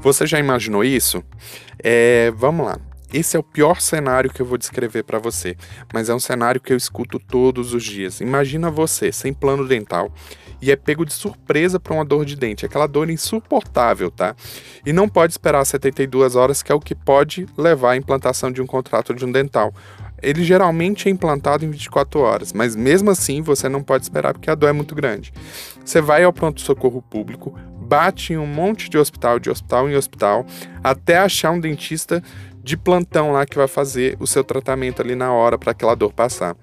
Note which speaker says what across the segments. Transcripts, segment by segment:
Speaker 1: Você já imaginou isso? É, vamos lá. Esse é o pior cenário que eu vou descrever para você, mas é um cenário que eu escuto todos os dias. Imagina você sem plano dental e é pego de surpresa por uma dor de dente, aquela dor insuportável, tá? E não pode esperar 72 horas, que é o que pode levar à implantação de um contrato de um dental. Ele geralmente é implantado em 24 horas, mas mesmo assim você não pode esperar porque a dor é muito grande. Você vai ao pronto-socorro público, bate em um monte de hospital, de hospital em hospital, até achar um dentista de plantão lá que vai fazer o seu tratamento ali na hora para aquela dor passar.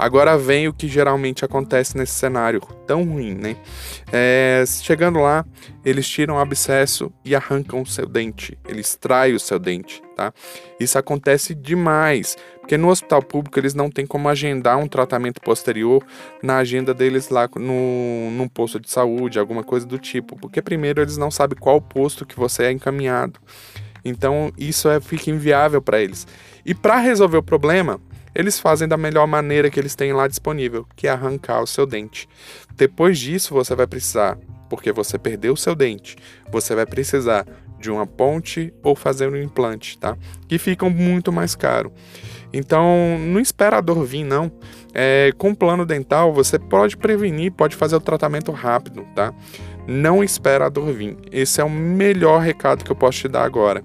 Speaker 1: Agora vem o que geralmente acontece nesse cenário tão ruim, né? É, chegando lá, eles tiram o abscesso e arrancam o seu dente, eles extraem o seu dente, tá? Isso acontece demais, porque no hospital público eles não têm como agendar um tratamento posterior na agenda deles lá no, num posto de saúde, alguma coisa do tipo, porque primeiro eles não sabem qual posto que você é encaminhado. Então isso é, fica inviável para eles. E para resolver o problema, eles fazem da melhor maneira que eles têm lá disponível, que é arrancar o seu dente. Depois disso, você vai precisar, porque você perdeu o seu dente, você vai precisar de uma ponte ou fazer um implante, tá? Que ficam muito mais caro. Então, não espera a dor vir, não. É, com plano dental, você pode prevenir, pode fazer o tratamento rápido, tá? Não espera a dor vir. Esse é o melhor recado que eu posso te dar agora.